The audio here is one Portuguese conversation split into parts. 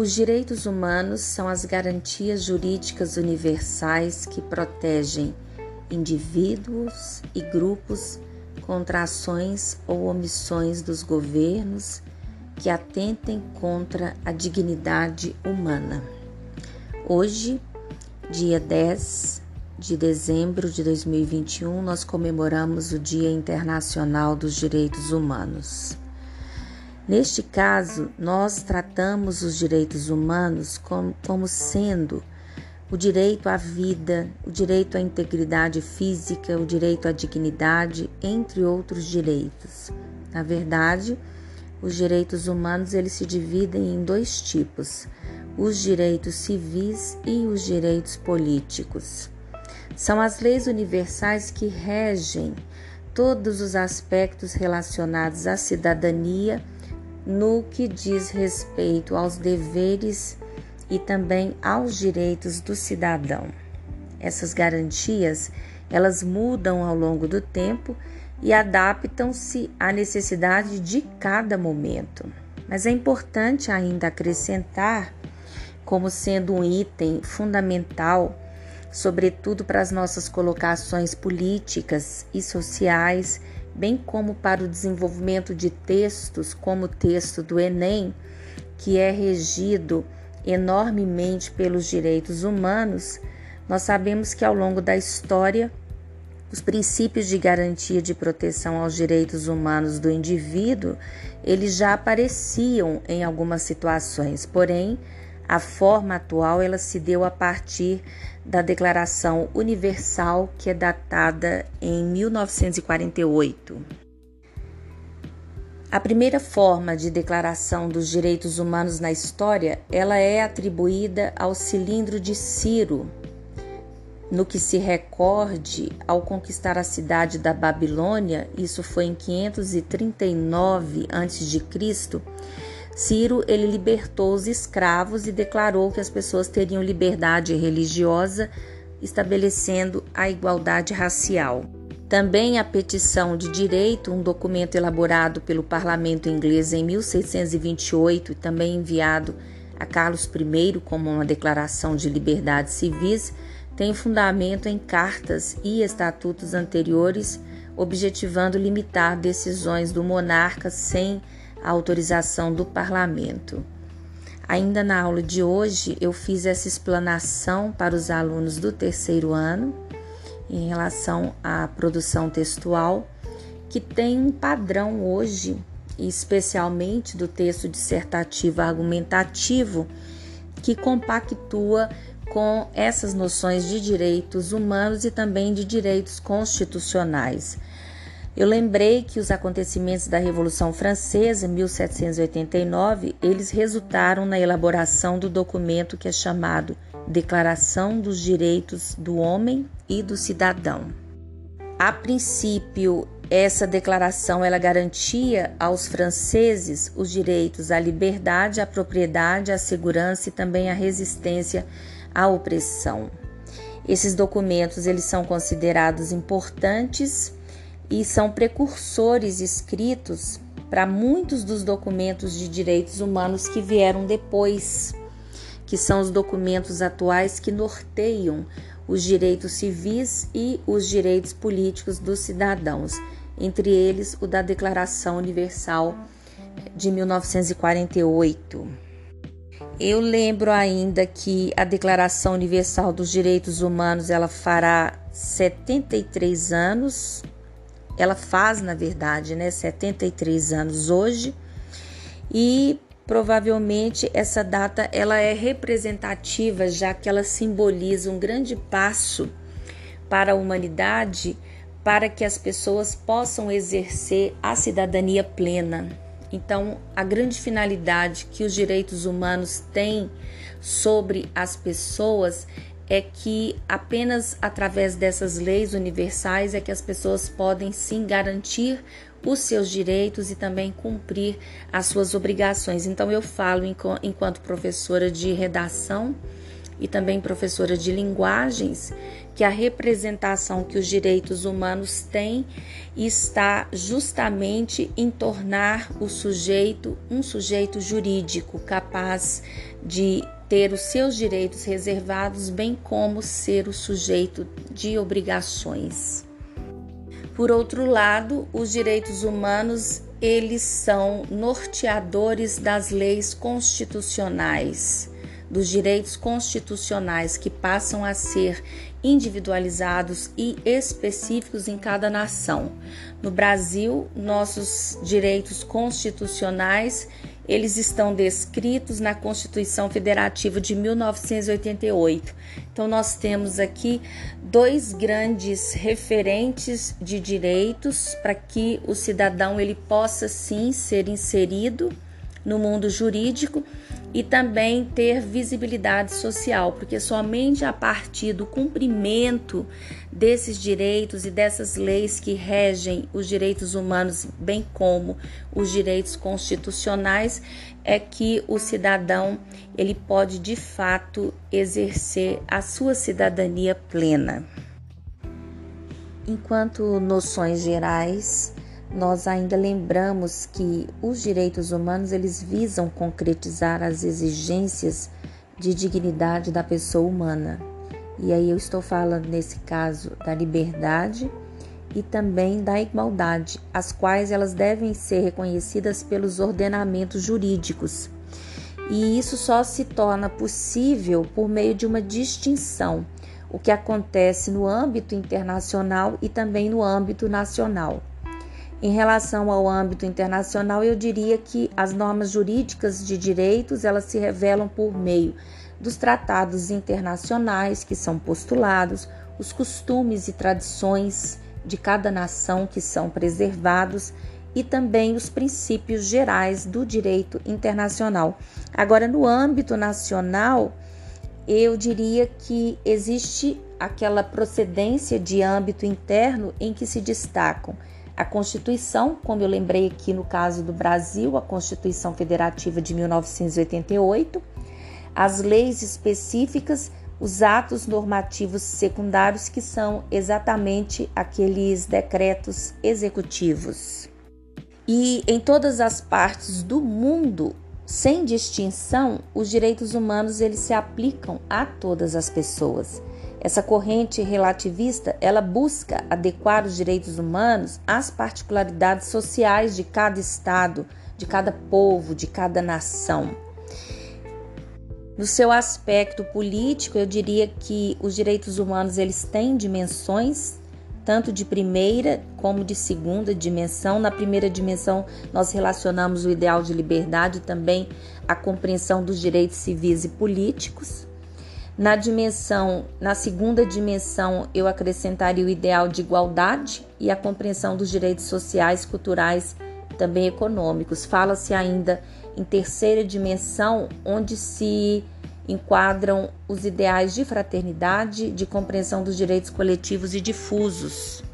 Os direitos humanos são as garantias jurídicas universais que protegem indivíduos e grupos contra ações ou omissões dos governos que atentem contra a dignidade humana. Hoje, dia 10 de dezembro de 2021, nós comemoramos o Dia Internacional dos Direitos Humanos. Neste caso, nós tratamos os direitos humanos como, como sendo o direito à vida, o direito à integridade física, o direito à dignidade, entre outros direitos. Na verdade, os direitos humanos eles se dividem em dois tipos: os direitos civis e os direitos políticos. São as leis universais que regem todos os aspectos relacionados à cidadania no que diz respeito aos deveres e também aos direitos do cidadão. Essas garantias, elas mudam ao longo do tempo e adaptam-se à necessidade de cada momento. Mas é importante ainda acrescentar, como sendo um item fundamental, sobretudo para as nossas colocações políticas e sociais, bem como para o desenvolvimento de textos, como o texto do Enem, que é regido enormemente pelos direitos humanos, nós sabemos que ao longo da história, os princípios de garantia de proteção aos direitos humanos do indivíduo, eles já apareciam em algumas situações, porém, a forma atual ela se deu a partir da Declaração Universal, que é datada em 1948. A primeira forma de declaração dos direitos humanos na história, ela é atribuída ao cilindro de Ciro, no que se recorde ao conquistar a cidade da Babilônia, isso foi em 539 a.C., Ciro ele libertou os escravos e declarou que as pessoas teriam liberdade religiosa, estabelecendo a igualdade racial. Também a petição de direito, um documento elaborado pelo parlamento inglês em 1628 e também enviado a Carlos I como uma declaração de liberdades civis, tem fundamento em cartas e estatutos anteriores, objetivando limitar decisões do monarca sem a autorização do parlamento. Ainda na aula de hoje, eu fiz essa explanação para os alunos do terceiro ano em relação à produção textual, que tem um padrão hoje, especialmente do texto dissertativo argumentativo, que compactua com essas noções de direitos humanos e também de direitos constitucionais. Eu lembrei que os acontecimentos da Revolução Francesa, 1789, eles resultaram na elaboração do documento que é chamado Declaração dos Direitos do Homem e do Cidadão. A princípio, essa declaração ela garantia aos franceses os direitos à liberdade, à propriedade, à segurança e também à resistência à opressão. Esses documentos eles são considerados importantes e são precursores escritos para muitos dos documentos de direitos humanos que vieram depois, que são os documentos atuais que norteiam os direitos civis e os direitos políticos dos cidadãos, entre eles o da Declaração Universal de 1948. Eu lembro ainda que a Declaração Universal dos Direitos Humanos ela fará 73 anos ela faz, na verdade, né, 73 anos hoje e provavelmente essa data ela é representativa já que ela simboliza um grande passo para a humanidade para que as pessoas possam exercer a cidadania plena. Então, a grande finalidade que os direitos humanos têm sobre as pessoas é que apenas através dessas leis universais é que as pessoas podem sim garantir os seus direitos e também cumprir as suas obrigações. Então eu falo enquanto professora de redação e também professora de linguagens que a representação que os direitos humanos têm está justamente em tornar o sujeito um sujeito jurídico capaz de ter os seus direitos reservados, bem como ser o sujeito de obrigações. Por outro lado, os direitos humanos eles são norteadores das leis constitucionais, dos direitos constitucionais que passam a ser individualizados e específicos em cada nação. No Brasil, nossos direitos constitucionais eles estão descritos na Constituição Federativa de 1988. Então nós temos aqui dois grandes referentes de direitos para que o cidadão ele possa sim ser inserido no mundo jurídico e também ter visibilidade social, porque somente a partir do cumprimento desses direitos e dessas leis que regem os direitos humanos, bem como os direitos constitucionais, é que o cidadão ele pode de fato exercer a sua cidadania plena. Enquanto noções gerais, nós ainda lembramos que os direitos humanos eles visam concretizar as exigências de dignidade da pessoa humana. E aí eu estou falando nesse caso da liberdade e também da igualdade, as quais elas devem ser reconhecidas pelos ordenamentos jurídicos. E isso só se torna possível por meio de uma distinção, o que acontece no âmbito internacional e também no âmbito nacional. Em relação ao âmbito internacional, eu diria que as normas jurídicas de direitos, elas se revelam por meio dos tratados internacionais que são postulados, os costumes e tradições de cada nação que são preservados e também os princípios gerais do direito internacional. Agora, no âmbito nacional, eu diria que existe aquela procedência de âmbito interno em que se destacam a Constituição, como eu lembrei aqui no caso do Brasil, a Constituição Federativa de 1988, as leis específicas, os atos normativos secundários, que são exatamente aqueles decretos executivos. E em todas as partes do mundo, sem distinção, os direitos humanos eles se aplicam a todas as pessoas. Essa corrente relativista, ela busca adequar os direitos humanos às particularidades sociais de cada estado, de cada povo, de cada nação. No seu aspecto político, eu diria que os direitos humanos eles têm dimensões tanto de primeira como de segunda dimensão. Na primeira dimensão, nós relacionamos o ideal de liberdade também a compreensão dos direitos civis e políticos. Na dimensão, na segunda dimensão, eu acrescentaria o ideal de igualdade e a compreensão dos direitos sociais, culturais, também econômicos. Fala-se ainda em terceira dimensão, onde se enquadram os ideais de fraternidade, de compreensão dos direitos coletivos e difusos.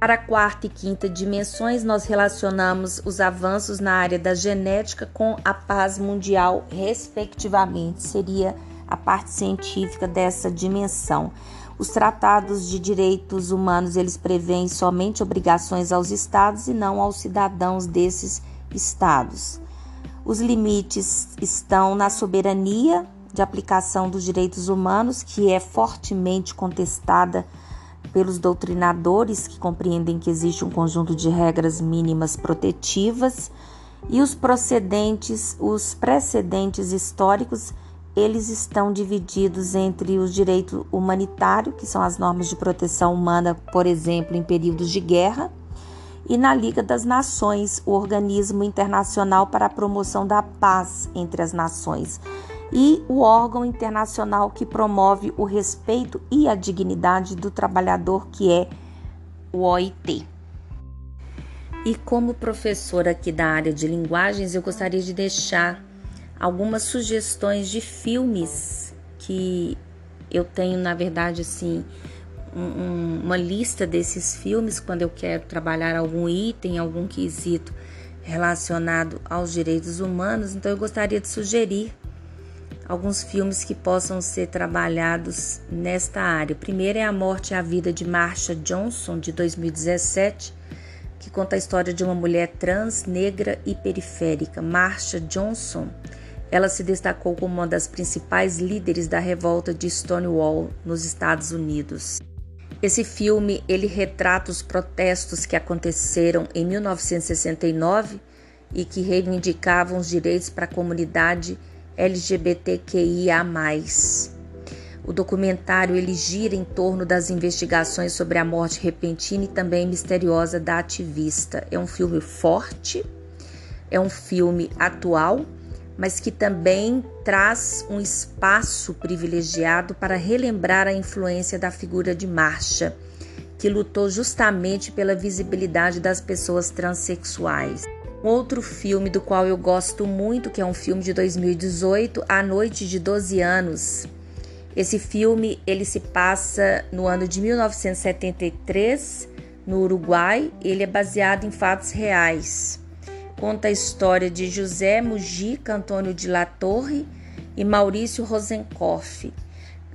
Para a quarta e quinta dimensões, nós relacionamos os avanços na área da genética com a paz mundial, respectivamente. Seria a parte científica dessa dimensão. Os tratados de direitos humanos, eles prevêem somente obrigações aos estados e não aos cidadãos desses estados. Os limites estão na soberania de aplicação dos direitos humanos, que é fortemente contestada pelos doutrinadores que compreendem que existe um conjunto de regras mínimas protetivas e os procedentes, os precedentes históricos eles estão divididos entre os direitos humanitários, que são as normas de proteção humana, por exemplo, em períodos de guerra, e na Liga das Nações, o organismo internacional para a promoção da paz entre as nações, e o órgão internacional que promove o respeito e a dignidade do trabalhador, que é o OIT. E como professora aqui da área de linguagens, eu gostaria de deixar algumas sugestões de filmes que eu tenho, na verdade, assim, um, uma lista desses filmes quando eu quero trabalhar algum item, algum quesito relacionado aos direitos humanos. Então, eu gostaria de sugerir alguns filmes que possam ser trabalhados nesta área. O primeiro é A Morte e a Vida de Marsha Johnson, de 2017, que conta a história de uma mulher trans, negra e periférica. Marsha Johnson, ela se destacou como uma das principais líderes da revolta de Stonewall nos Estados Unidos. Esse filme ele retrata os protestos que aconteceram em 1969 e que reivindicavam os direitos para a comunidade LGBTQIA+. O documentário ele gira em torno das investigações sobre a morte repentina e também misteriosa da ativista. É um filme forte, é um filme atual, mas que também traz um espaço privilegiado para relembrar a influência da figura de Marcha, que lutou justamente pela visibilidade das pessoas transexuais. Outro filme do qual eu gosto muito, que é um filme de 2018, A Noite de 12 Anos. Esse filme ele se passa no ano de 1973, no Uruguai. Ele é baseado em fatos reais. Conta a história de José Mujica Antônio de La Torre e Maurício Rosenkoff.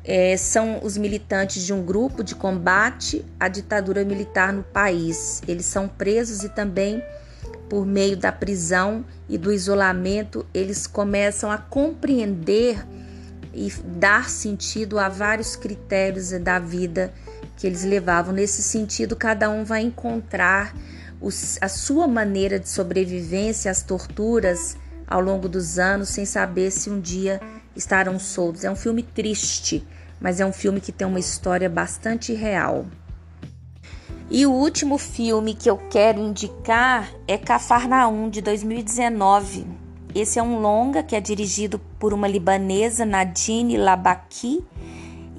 É, são os militantes de um grupo de combate à ditadura militar no país. Eles são presos e também por meio da prisão e do isolamento, eles começam a compreender e dar sentido a vários critérios da vida que eles levavam. Nesse sentido, cada um vai encontrar a sua maneira de sobrevivência às torturas ao longo dos anos, sem saber se um dia estarão soltos. É um filme triste, mas é um filme que tem uma história bastante real. E o último filme que eu quero indicar é Cafarnaum, de 2019. Esse é um longa que é dirigido por uma libanesa, Nadine Labaki,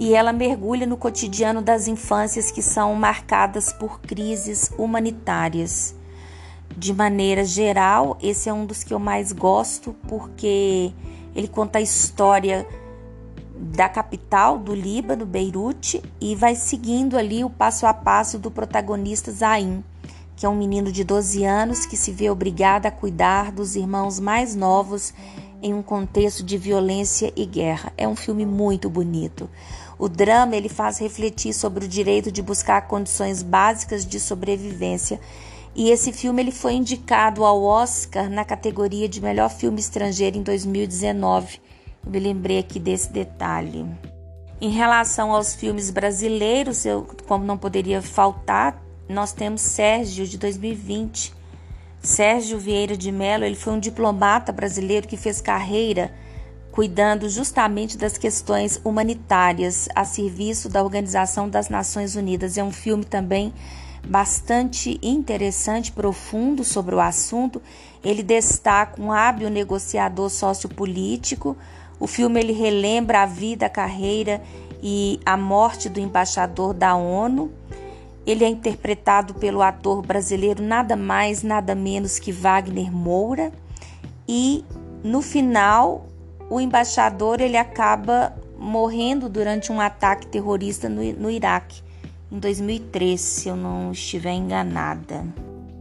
e ela mergulha no cotidiano das infâncias que são marcadas por crises humanitárias. De maneira geral, esse é um dos que eu mais gosto porque ele conta a história da capital do Líbano, Beirute, e vai seguindo ali o passo a passo do protagonista Zain, que é um menino de 12 anos que se vê obrigado a cuidar dos irmãos mais novos em um contexto de violência e guerra. É um filme muito bonito. O drama ele faz refletir sobre o direito de buscar condições básicas de sobrevivência. E esse filme ele foi indicado ao Oscar na categoria de melhor filme estrangeiro em 2019 eu me lembrei aqui desse detalhe. Em relação aos filmes brasileiros, eu, como não poderia faltar, nós temos Sérgio de 2020. Sérgio Vieira de Mello, ele foi um diplomata brasileiro que fez carreira cuidando justamente das questões humanitárias a serviço da Organização das Nações Unidas. É um filme também bastante interessante, profundo sobre o assunto. Ele destaca um hábil negociador sociopolítico, o filme ele relembra a vida, a carreira e a morte do embaixador da ONU. Ele é interpretado pelo ator brasileiro nada mais, nada menos que Wagner Moura. E no final, o embaixador ele acaba morrendo durante um ataque terrorista no, no Iraque em 2003, se eu não estiver enganada.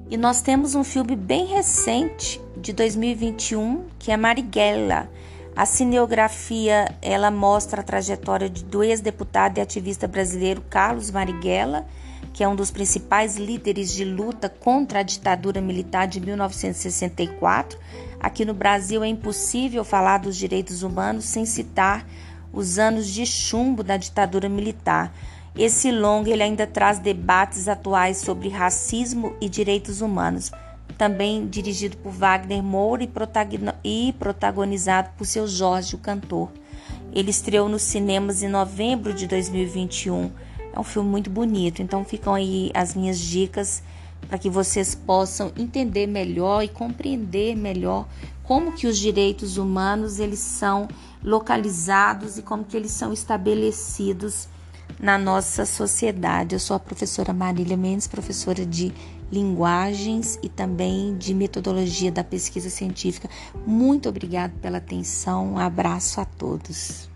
E nós temos um filme bem recente de 2021 que é Marighella a cineografia ela mostra a trajetória do ex-deputado e ativista brasileiro Carlos Marighella, que é um dos principais líderes de luta contra a ditadura militar de 1964. Aqui no Brasil é impossível falar dos direitos humanos sem citar os anos de chumbo da ditadura militar. Esse longo ele ainda traz debates atuais sobre racismo e direitos humanos também dirigido por Wagner Moura e protagonizado por seu Jorge, o cantor. Ele estreou nos cinemas em novembro de 2021. É um filme muito bonito, então ficam aí as minhas dicas para que vocês possam entender melhor e compreender melhor como que os direitos humanos eles são localizados e como que eles são estabelecidos na nossa sociedade. Eu sou a professora Marília Mendes, professora de linguagens e também de metodologia da pesquisa científica. Muito obrigada pela atenção. Um abraço a todos.